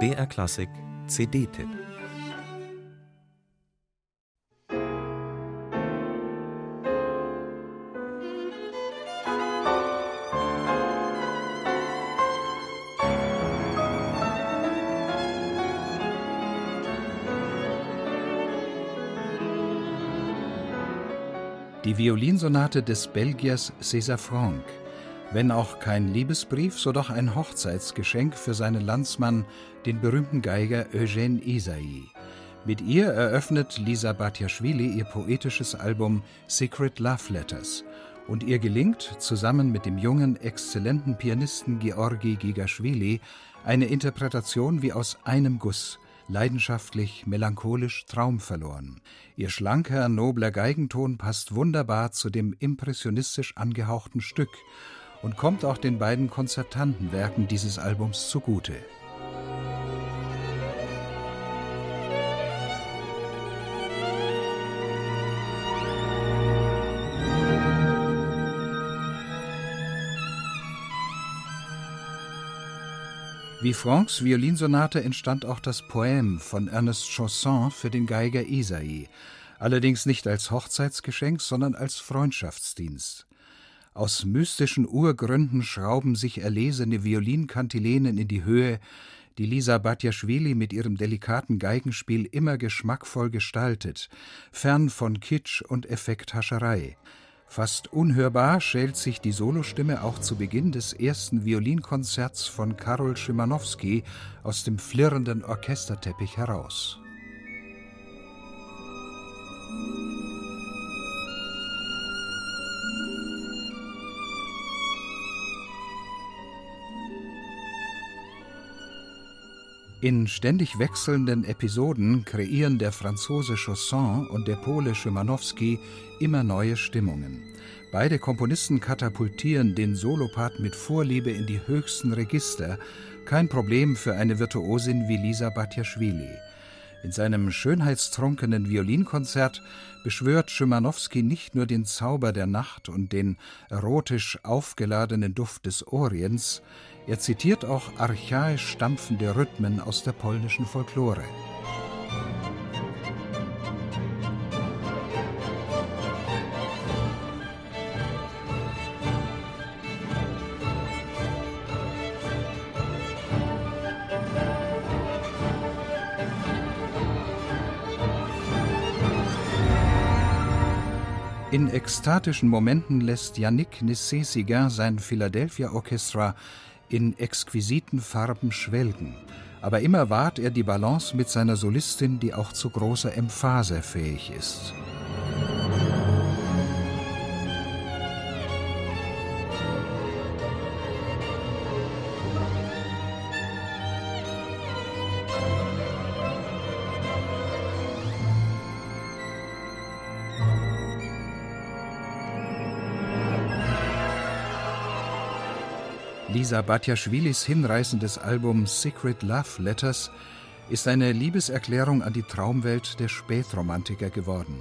BR Klassik CD-Tipp Die Violinsonate des Belgiers César Franck. Wenn auch kein Liebesbrief, so doch ein Hochzeitsgeschenk für seinen Landsmann, den berühmten Geiger Eugène Isaïe. Mit ihr eröffnet Lisa Batiaschwili ihr poetisches Album Secret Love Letters. Und ihr gelingt, zusammen mit dem jungen, exzellenten Pianisten Georgi Gigaschwili, eine Interpretation wie aus einem Guss leidenschaftlich, melancholisch, traumverloren. Ihr schlanker, nobler Geigenton passt wunderbar zu dem impressionistisch angehauchten Stück und kommt auch den beiden Konzertantenwerken dieses Albums zugute. Wie Francs Violinsonate entstand auch das Poème von Ernest Chausson für den Geiger Isaïe, allerdings nicht als Hochzeitsgeschenk, sondern als Freundschaftsdienst. Aus mystischen Urgründen schrauben sich erlesene Violinkantilenen in die Höhe, die Lisa Batjaschwili mit ihrem delikaten Geigenspiel immer geschmackvoll gestaltet, fern von Kitsch und Effekthascherei. Fast unhörbar schält sich die Solostimme auch zu Beginn des ersten Violinkonzerts von Karol Szymanowski aus dem flirrenden Orchesterteppich heraus. In ständig wechselnden Episoden kreieren der Franzose Chausson und der Pole Szymanowski immer neue Stimmungen. Beide Komponisten katapultieren den Solopart mit Vorliebe in die höchsten Register, kein Problem für eine Virtuosin wie Lisa Batjaschwili. In seinem schönheitstrunkenen Violinkonzert beschwört Szymanowski nicht nur den Zauber der Nacht und den erotisch aufgeladenen Duft des Orients, er zitiert auch archaisch stampfende Rhythmen aus der polnischen Folklore. In ekstatischen Momenten lässt Yannick Nissé-Séguin sein Philadelphia Orchestra in exquisiten Farben schwelgen, aber immer wahrt er die Balance mit seiner Solistin, die auch zu großer Emphase fähig ist. Lisa Batjaschwilis hinreißendes Album Secret Love Letters ist eine Liebeserklärung an die Traumwelt der Spätromantiker geworden.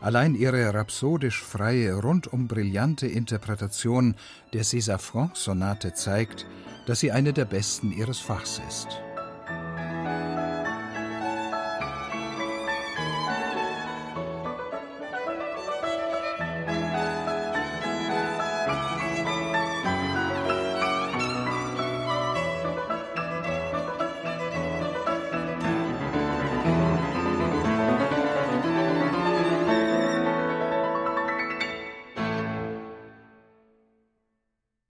Allein ihre rhapsodisch freie, rundum brillante Interpretation der César Franck Sonate zeigt, dass sie eine der besten ihres Fachs ist.